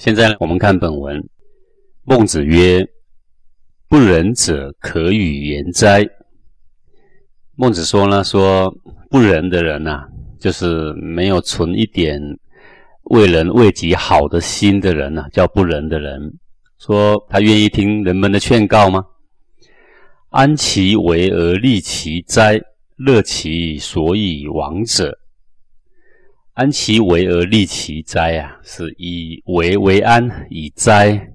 现在，我们看本文。孟子曰：“不仁者，可与言哉？”孟子说呢，说不仁的人呐，就是没有存一点为人为己好的心的人呐，叫不仁的人。说他愿意听人们的劝告吗？安其为而利其哉？乐其所以亡者。安其为而利其哉啊，是以为为安，以哉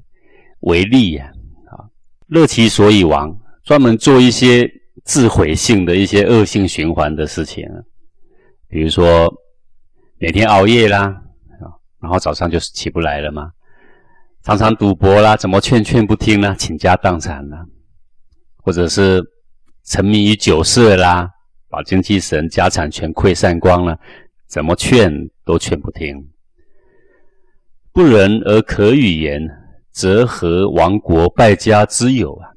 为利啊。啊，乐其所以亡，专门做一些自毁性的一些恶性循环的事情，比如说每天熬夜啦，然后早上就起不来了嘛。常常赌博啦，怎么劝劝不听呢？倾家荡产啦，或者是沉迷于酒色啦，把精气神、家产全溃散光了，怎么劝都劝不听。不仁而可与言，则何亡国败家之有啊？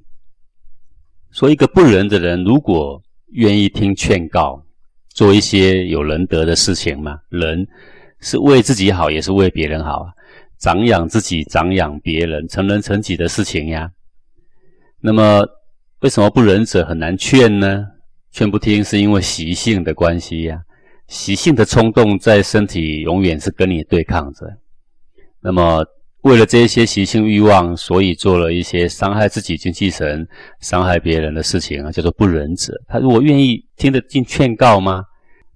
说一个不仁的人，如果愿意听劝告，做一些有仁德的事情嘛，仁是为自己好，也是为别人好啊。长养自己，长养别人，成人成己的事情呀。那么，为什么不仁者很难劝呢？劝不听，是因为习性的关系呀。习性的冲动在身体永远是跟你对抗着。那么，为了这些习性欲望，所以做了一些伤害自己精气神、伤害别人的事情啊，叫做不仁者。他如果愿意听得进劝告吗？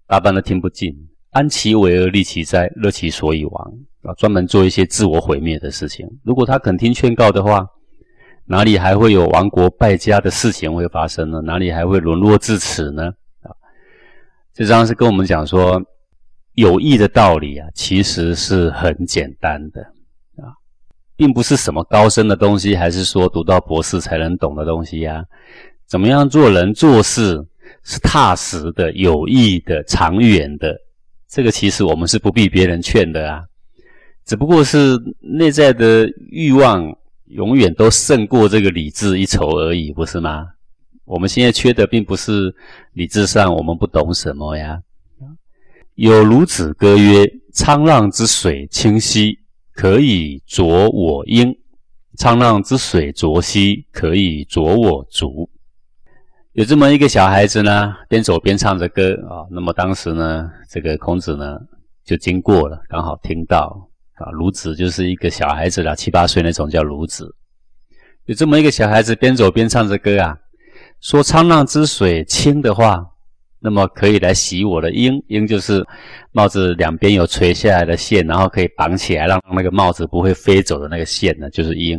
大半都听不进。安其为而利其灾，乐其所以亡。啊，专门做一些自我毁灭的事情。如果他肯听劝告的话，哪里还会有亡国败家的事情会发生呢？哪里还会沦落至此呢？这张是跟我们讲说，有益的道理啊，其实是很简单的啊，并不是什么高深的东西，还是说读到博士才能懂的东西呀？怎么样做人做事是踏实的、有益的、长远的？这个其实我们是不必别人劝的啊。只不过是内在的欲望永远都胜过这个理智一筹而已，不是吗？我们现在缺的并不是理智上我们不懂什么呀。有孺子歌曰：“沧浪之水清兮，可以濯我缨；沧浪之水浊兮，可以濯我足。”有这么一个小孩子呢，边走边唱着歌啊。那么当时呢，这个孔子呢就经过了，刚好听到。啊，孺子就是一个小孩子啦，七八岁那种叫孺子。有这么一个小孩子，边走边唱着歌啊，说沧浪之水清的话，那么可以来洗我的缨。缨就是帽子两边有垂下来的线，然后可以绑起来，让那个帽子不会飞走的那个线呢，就是缨。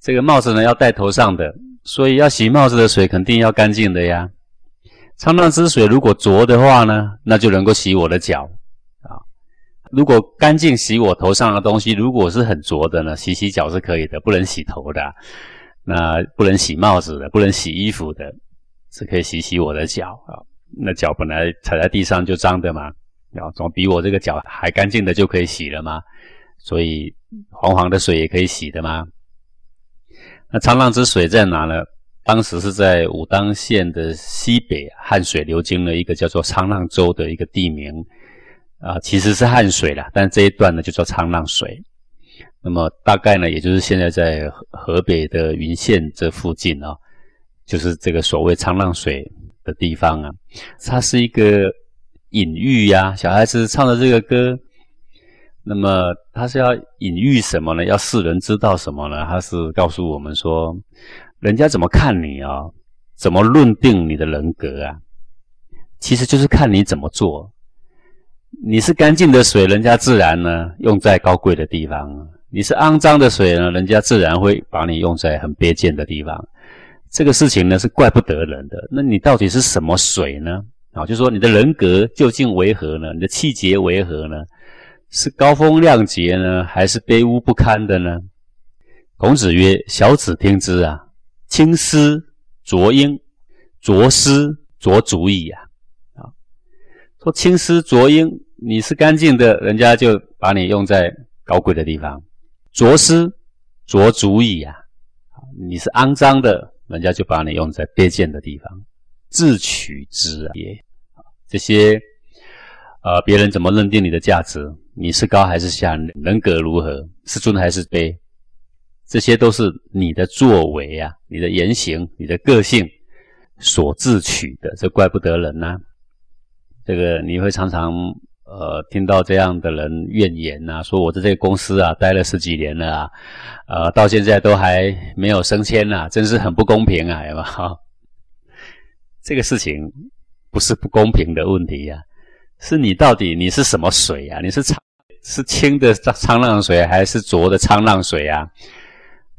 这个帽子呢要戴头上的，所以要洗帽子的水肯定要干净的呀。沧浪之水如果浊的话呢，那就能够洗我的脚啊。如果干净洗我头上的东西，如果是很浊的呢？洗洗脚是可以的，不能洗头的。那不能洗帽子的，不能洗衣服的，是可以洗洗我的脚啊。那脚本来踩在地上就脏的嘛，然后总比我这个脚还干净的就可以洗了嘛。所以黄黄的水也可以洗的嘛。那沧浪之水在哪呢？当时是在武当县的西北，汉水流经了一个叫做沧浪洲的一个地名。啊，其实是汉水啦，但这一段呢就叫沧浪水。那么大概呢，也就是现在在河北的云县这附近啊，就是这个所谓沧浪水的地方啊。它是一个隐喻呀，小孩子唱的这个歌，那么他是要隐喻什么呢？要世人知道什么呢？他是告诉我们说，人家怎么看你啊？怎么论定你的人格啊？其实就是看你怎么做。你是干净的水，人家自然呢用在高贵的地方；你是肮脏的水呢，人家自然会把你用在很卑贱的地方。这个事情呢是怪不得人的。那你到底是什么水呢？啊，就说你的人格究竟为何呢？你的气节为何呢？是高风亮节呢，还是卑污不堪的呢？孔子曰：“小子听之啊，青丝浊缨，浊丝浊足矣啊。”啊，说青丝浊缨。你是干净的，人家就把你用在高贵的地方；浊丝浊足矣啊！你是肮脏的，人家就把你用在卑贱的地方。自取之也。这些，呃，别人怎么认定你的价值？你是高还是下，人格如何，是尊还是卑，这些都是你的作为啊，你的言行，你的个性所自取的，这怪不得人呐。这个你会常常呃听到这样的人怨言呐，说我在这个公司啊待了十几年了啊，呃到现在都还没有升迁呐，真是很不公平啊，有哈，这个事情不是不公平的问题呀。是你到底你是什么水啊？你是沧是清的沧浪水还是浊的沧浪水啊？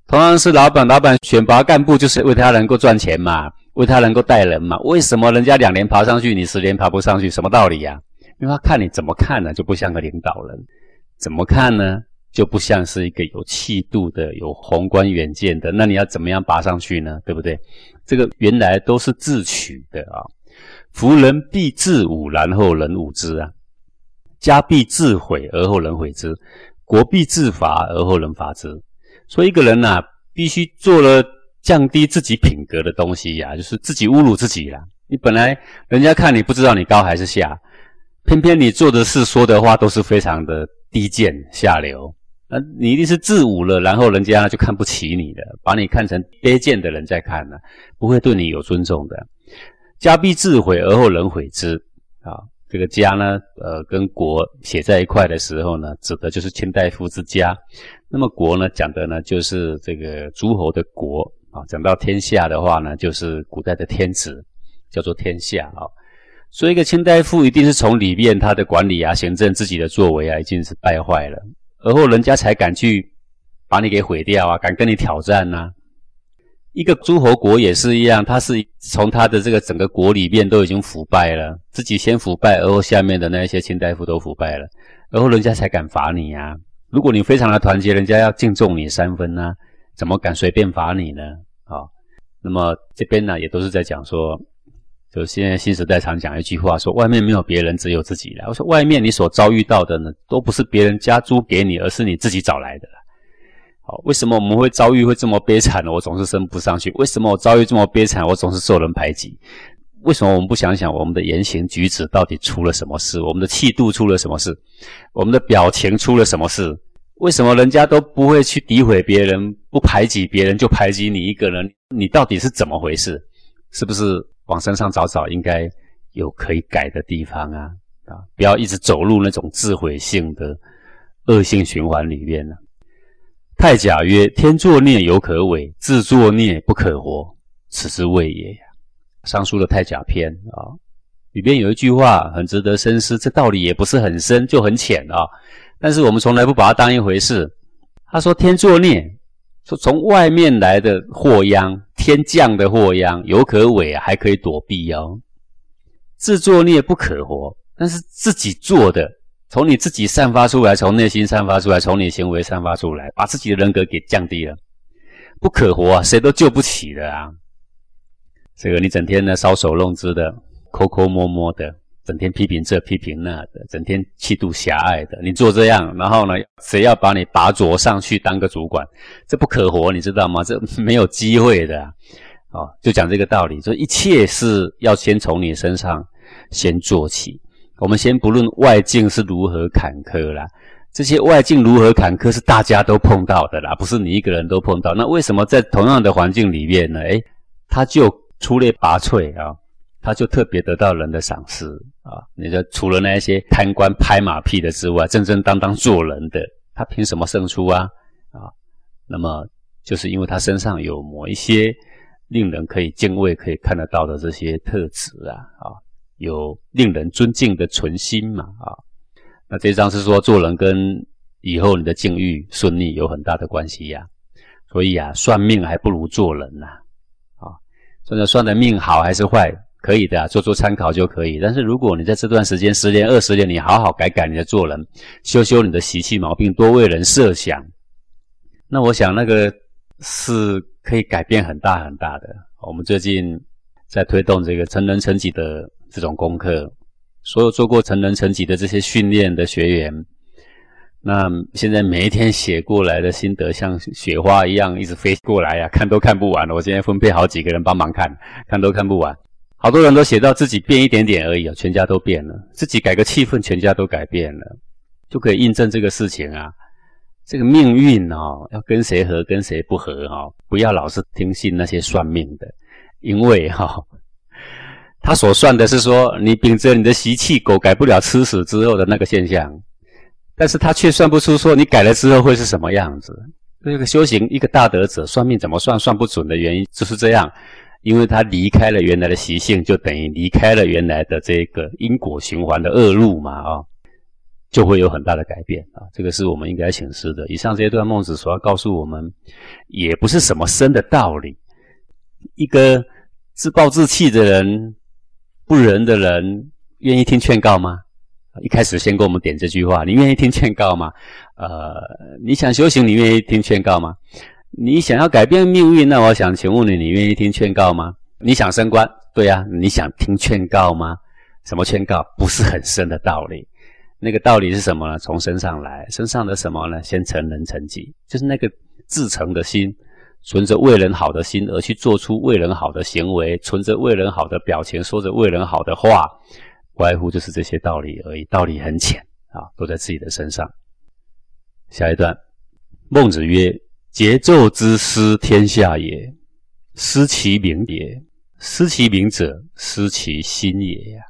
同样是老板，老板选拔干部就是为他能够赚钱嘛，为他能够带人嘛。为什么人家两年爬上去，你十年爬不上去？什么道理呀？因为他看你怎么看呢，就不像个领导人；怎么看呢，就不像是一个有气度的、有宏观远见的。那你要怎么样爬上去呢？对不对？这个原来都是自取的啊。夫人必自侮，然后人侮之啊；家必自毁，而后人毁之；国必自伐，而后人伐之。所以一个人呐，必须做了降低自己品格的东西呀，就是自己侮辱自己啦。你本来人家看你不知道你高还是下，偏偏你做的事、说的话都是非常的低贱下流，那你一定是自侮了，然后人家就看不起你的，把你看成卑贱的人在看呢，不会对你有尊重的。家必自毁，而后人毁之。啊，这个家呢，呃，跟国写在一块的时候呢，指的就是卿大夫之家。那么国呢，讲的呢，就是这个诸侯的国。啊，讲到天下的话呢，就是古代的天子，叫做天下。啊，所以一个卿大夫一定是从里面他的管理啊、行政、自己的作为啊，已经是败坏了，而后人家才敢去把你给毁掉啊，敢跟你挑战呐。一个诸侯国也是一样，他是从他的这个整个国里面都已经腐败了，自己先腐败，而后下面的那些卿大夫都腐败了，而后人家才敢罚你呀。如果你非常的团结，人家要敬重你三分呢，怎么敢随便罚你呢？啊，那么这边呢也都是在讲说，就现在新时代常讲一句话，说外面没有别人，只有自己了。我说外面你所遭遇到的呢，都不是别人加租给你，而是你自己找来的。好，为什么我们会遭遇会这么悲惨呢？我总是升不上去。为什么我遭遇这么悲惨？我总是受人排挤。为什么我们不想想我们的言行举止到底出了什么事？我们的气度出了什么事？我们的表情出了什么事？为什么人家都不会去诋毁别人，不排挤别人，就排挤你一个人？你到底是怎么回事？是不是往身上找找，应该有可以改的地方啊？啊，不要一直走入那种自毁性的恶性循环里面呢？太甲曰：“天作孽犹可违，自作孽不可活，此之谓也。”呀，上书的太甲篇啊，里边有一句话很值得深思，这道理也不是很深，就很浅啊。但是我们从来不把它当一回事。他说：“天作孽，说从外面来的祸殃，天降的祸殃，犹可违，还可以躲避哦。自作孽不可活，但是自己做的。”从你自己散发出来，从内心散发出来，从你行为散发出来，把自己的人格给降低了，不可活啊！谁都救不起的啊！这个你整天呢搔首弄姿的，抠抠摸摸的，整天批评这批评那的，整天气度狭隘的，你做这样，然后呢，谁要把你拔擢上去当个主管，这不可活，你知道吗？这没有机会的啊！哦，就讲这个道理，说一切是要先从你身上先做起。我们先不论外境是如何坎坷啦，这些外境如何坎坷是大家都碰到的啦，不是你一个人都碰到。那为什么在同样的环境里面呢？诶，他就出类拔萃啊，他就特别得到人的赏识啊。你说除了那些贪官拍马屁的之外，正正当当做人的，他凭什么胜出啊？啊，那么就是因为他身上有某一些令人可以敬畏、可以看得到的这些特质啊，啊。有令人尊敬的存心嘛？啊，那这张是说做人跟以后你的境遇顺利有很大的关系呀。所以啊，算命还不如做人呐。啊，算的算的命好还是坏，可以的，做做参考就可以。但是如果你在这段时间十年二十年，你好好改改你的做人，修修你的习气毛病，多为人设想，那我想那个是可以改变很大很大的。我们最近在推动这个成人成己的。这种功课，所有做过成人成己的这些训练的学员，那现在每一天写过来的心得，像雪花一样一直飞过来呀，看都看不完。我今天分配好几个人帮忙看，看都看不完。好多人都写到自己变一点点而已啊，全家都变了。自己改个气氛，全家都改变了。就可以印证这个事情啊。这个命运哦，要跟谁合，跟谁不合哈，不要老是听信那些算命的，因为哈，他所算的是说你秉着你的习气，狗改不了吃屎之后的那个现象，但是他却算不出说你改了之后会是什么样子。这个修行一个大德者算命怎么算算不准的原因就是这样，因为他离开了原来的习性，就等于离开了原来的这个因果循环的恶路嘛啊。就会有很大的改变啊！这个是我们应该醒思的。以上这一段孟子所要告诉我们，也不是什么深的道理。一个自暴自弃的人、不仁的人，愿意听劝告吗？一开始先给我们点这句话：你愿意听劝告吗？呃，你想修行，你愿意听劝告吗？你想要改变命运，那我想请问你，你愿意听劝告吗？你想升官，对呀，你想听劝告吗？什么劝告？不是很深的道理。那个道理是什么呢？从身上来，身上的什么呢？先成人成己，就是那个自诚的心，存着为人好的心而去做出为人好的行为，存着为人好的表情，说着为人好的话，不外乎就是这些道理而已。道理很浅啊，都在自己的身上。下一段，孟子曰：“桀纣之失天下也，失其名也。失其名者，失其心也呀。”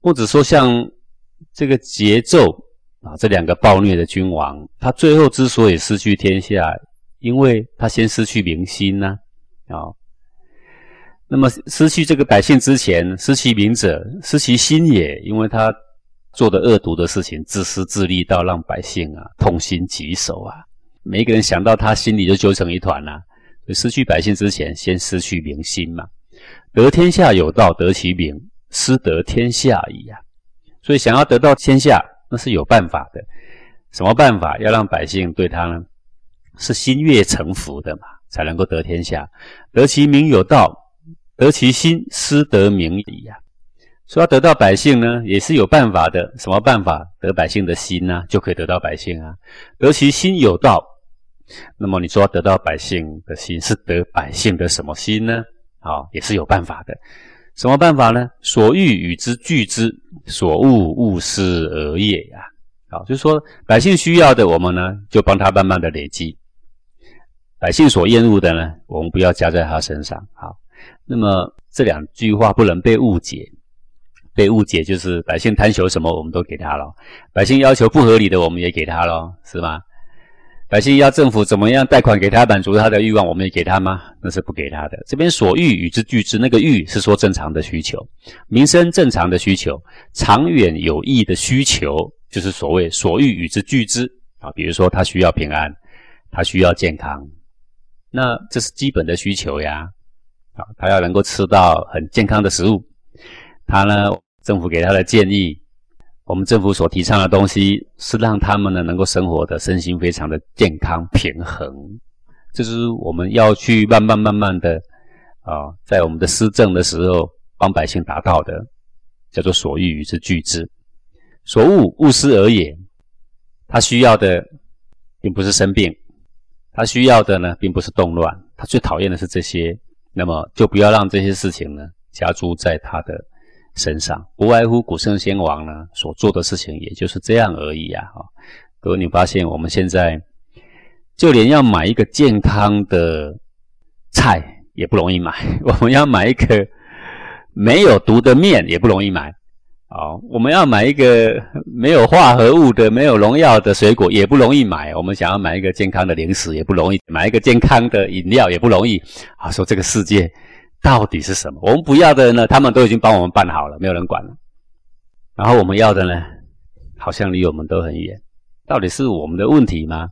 或者说，像。这个桀纣啊，这两个暴虐的君王，他最后之所以失去天下，因为他先失去民心呢。啊，那么失去这个百姓之前，失其民者，失其心也，因为他做的恶毒的事情，自私自利到让百姓啊痛心疾首啊，每一个人想到他心里就揪成一团呐。失去百姓之前，先失去民心嘛。得天下有道，得其民，失得天下矣呀。所以，想要得到天下，那是有办法的。什么办法？要让百姓对他呢，是心悦诚服的嘛，才能够得天下。得其民有道，得其心，失得民矣呀。说要得到百姓呢，也是有办法的。什么办法？得百姓的心呢，就可以得到百姓啊。得其心有道，那么你说要得到百姓的心，是得百姓的什么心呢？好，也是有办法的。什么办法呢？所欲与之俱之，所恶勿施而也呀。好，就是说百姓需要的，我们呢就帮他慢慢的累积；百姓所厌恶的呢，我们不要加在他身上。好，那么这两句话不能被误解。被误解就是百姓贪求什么，我们都给他了；百姓要求不合理的，我们也给他了，是吗？百姓要政府怎么样贷款给他满足他的欲望，我们也给他吗？那是不给他的。这边所欲与之俱之，那个欲是说正常的需求，民生正常的需求，长远有益的需求，就是所谓所欲与之俱之啊。比如说他需要平安，他需要健康，那这是基本的需求呀。啊，他要能够吃到很健康的食物，他呢，政府给他的建议。我们政府所提倡的东西是让他们呢能够生活的身心非常的健康平衡，这是我们要去慢慢慢慢的啊，在我们的施政的时候帮百姓达到的，叫做所欲与之俱之，所恶勿施而也。他需要的并不是生病，他需要的呢并不是动乱，他最讨厌的是这些，那么就不要让这些事情呢加诸在他的。身上不外乎古圣先王呢所做的事情，也就是这样而已啊！哈，各位，你发现我们现在就连要买一个健康的菜也不容易买，我们要买一个没有毒的面也不容易买，哦，我们要买一个没有化合物的、没有农药的水果也不容易买，我们想要买一个健康的零食也不容易，买一个健康的饮料也不容易啊！说这个世界。到底是什么？我们不要的人呢？他们都已经帮我们办好了，没有人管了。然后我们要的呢？好像离我们都很远。到底是我们的问题吗？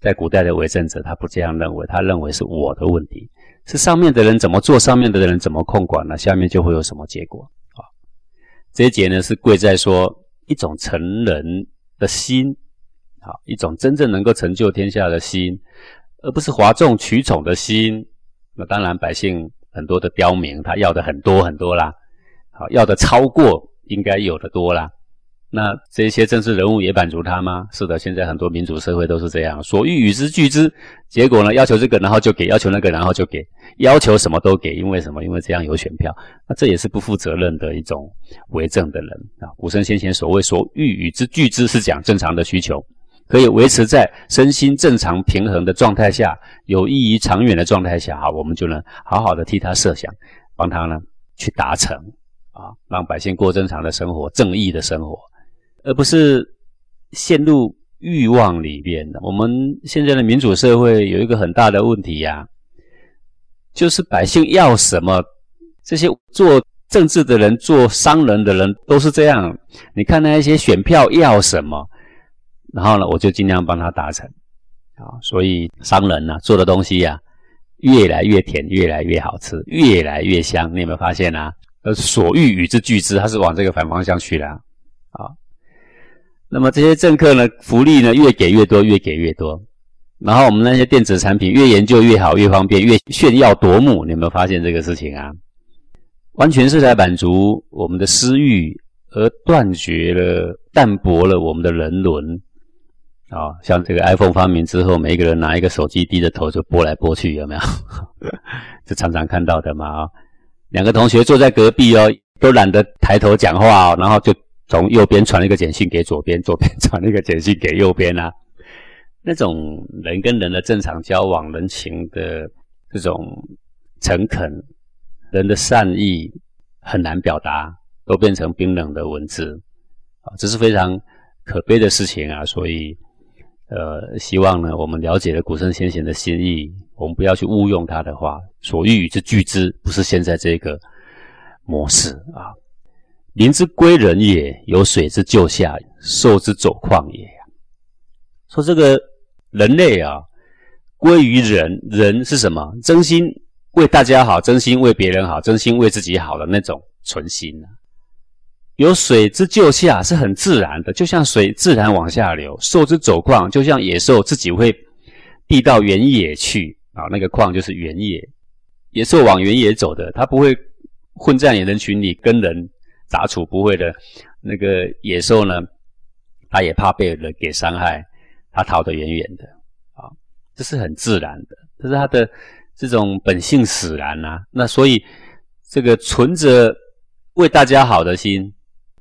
在古代的为政者，他不这样认为，他认为是我的问题，是上面的人怎么做，上面的人怎么控管呢？下面就会有什么结果啊？这一节呢，是贵在说一种成人的心，好，一种真正能够成就天下的心，而不是哗众取宠的心。那当然，百姓。很多的刁民，他要的很多很多啦，好要的超过应该有的多啦，那这些政治人物也满足他吗？是的，现在很多民主社会都是这样，所欲与之俱之。结果呢，要求这个，然后就给；要求那个，然后就给；要求什么都给，因为什么？因为这样有选票。那这也是不负责任的一种为政的人啊。古圣先贤所谓“所欲与之俱之”，是讲正常的需求，可以维持在身心正常平衡的状态下，有益于长远的状态下，好，我们就能好好的替他设想，帮他呢去达成啊，让百姓过正常的生活、正义的生活。而不是陷入欲望里边的。我们现在的民主社会有一个很大的问题呀，就是百姓要什么，这些做政治的人、做商人的人都是这样。你看那些选票要什么，然后呢，我就尽量帮他达成啊。所以商人呢做的东西呀，越来越甜，越来越好吃，越来越香。你有没有发现啊？呃，所欲与之俱之，他是往这个反方向去的啊。那么这些政客呢，福利呢越给越多，越给越多。然后我们那些电子产品越研究越好，越方便，越炫耀夺目。你有没有发现这个事情啊？完全是在满足我们的私欲，而断绝了、淡薄了我们的人伦。啊，像这个 iPhone 发明之后，每一个人拿一个手机，低着头就拨来拨去，有没有？就常常看到的嘛。啊，两个同学坐在隔壁哦，都懒得抬头讲话哦，然后就。从右边传一个简讯给左边，左边传一个简讯给右边啊，那种人跟人的正常交往、人情的这种诚恳、人的善意很难表达，都变成冰冷的文字啊，这是非常可悲的事情啊。所以，呃，希望呢，我们了解了古圣先贤的心意，我们不要去误用他的话，所欲与之俱之，不是现在这个模式啊。民之归人也，有水之就下，兽之走旷也。说这个人类啊，归于人，人是什么？真心为大家好，真心为别人好，真心为自己好的那种纯心啊。有水之就下是很自然的，就像水自然往下流；兽之走旷，就像野兽自己会递到原野去啊。那个旷就是原野，野兽往原野走的，它不会混在野人群里跟人。杂处不会的，那个野兽呢，它也怕被人给伤害，它逃得远远的啊，这是很自然的，这是它的这种本性使然呐。那所以这个存着为大家好的心，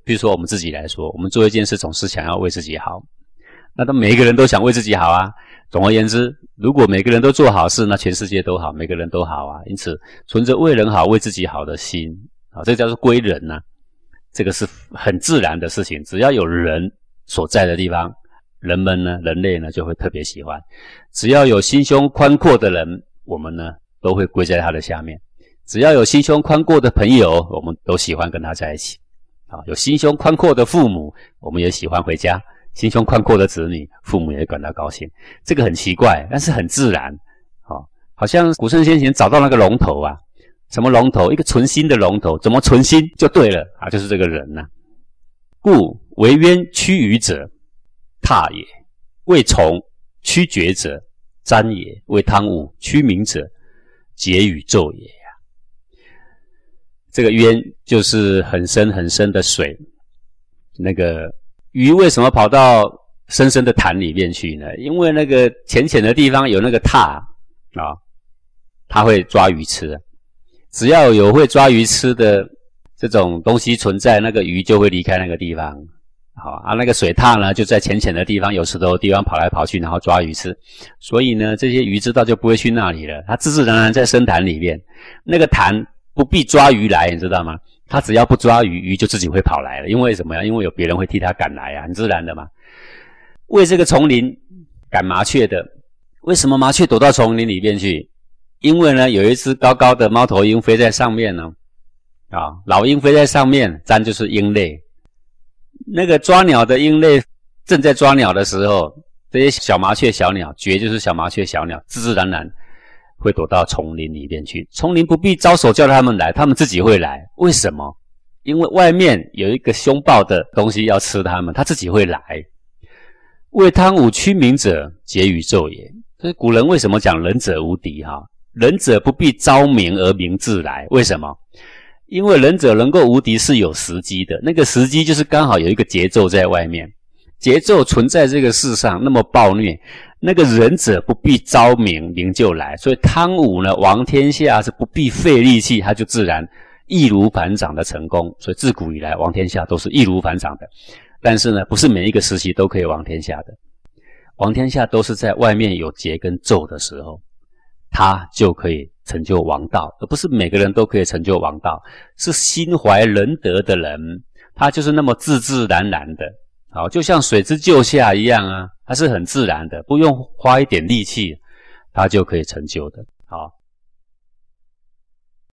比如说我们自己来说，我们做一件事总是想要为自己好，那他每一个人都想为自己好啊。总而言之，如果每个人都做好事，那全世界都好，每个人都好啊。因此，存着为人好、为自己好的心啊，这叫做归人呐。这个是很自然的事情，只要有人所在的地方，人们呢，人类呢就会特别喜欢。只要有心胸宽阔的人，我们呢都会归在他的下面；只要有心胸宽阔的朋友，我们都喜欢跟他在一起。啊，有心胸宽阔的父母，我们也喜欢回家；心胸宽阔的子女，父母也感到高兴。这个很奇怪，但是很自然。啊，好像古圣先贤找到那个龙头啊。什么龙头？一个存心的龙头，怎么存心就对了啊？就是这个人呐。故为渊屈于者，踏也；为虫屈绝者，瞻也；为汤武屈明者，结宇宙也。这个渊就是很深很深的水。那个鱼为什么跑到深深的潭里面去呢？因为那个浅浅的地方有那个踏啊，它会抓鱼吃。只要有会抓鱼吃的这种东西存在，那个鱼就会离开那个地方。好啊，那个水獭呢，就在浅浅的地方、有石头的地方跑来跑去，然后抓鱼吃。所以呢，这些鱼知道就不会去那里了，它自自然然在深潭里面。那个潭不必抓鱼来，你知道吗？他只要不抓鱼，鱼就自己会跑来了。因为什么呀？因为有别人会替他赶来啊，很自然的嘛。为这个丛林赶麻雀的，为什么麻雀躲到丛林里面去？因为呢，有一只高高的猫头鹰飞在上面呢，啊，老鹰飞在上面，咱就是鹰类。那个抓鸟的鹰类正在抓鸟的时候，这些小麻雀、小鸟，绝就是小麻雀、小鸟，自自然然会躲到丛林里面去。丛林不必招手叫他们来，他们自己会来。为什么？因为外面有一个凶暴的东西要吃他们，他自己会来。为汤武屈明者，结宇宙也。所以古人为什么讲仁者无敌？哈。仁者不必招名而名自来，为什么？因为仁者能够无敌是有时机的，那个时机就是刚好有一个节奏在外面，节奏存在这个世上那么暴虐，那个仁者不必招名，名就来。所以汤武呢，王天下是不必费力气，他就自然易如反掌的成功。所以自古以来，王天下都是易如反掌的。但是呢，不是每一个时期都可以王天下的，王天下都是在外面有劫跟咒的时候，他就可以。成就王道，而不是每个人都可以成就王道。是心怀仁德的人，他就是那么自自然然的，好，就像水之就下一样啊，它是很自然的，不用花一点力气，它就可以成就的。好，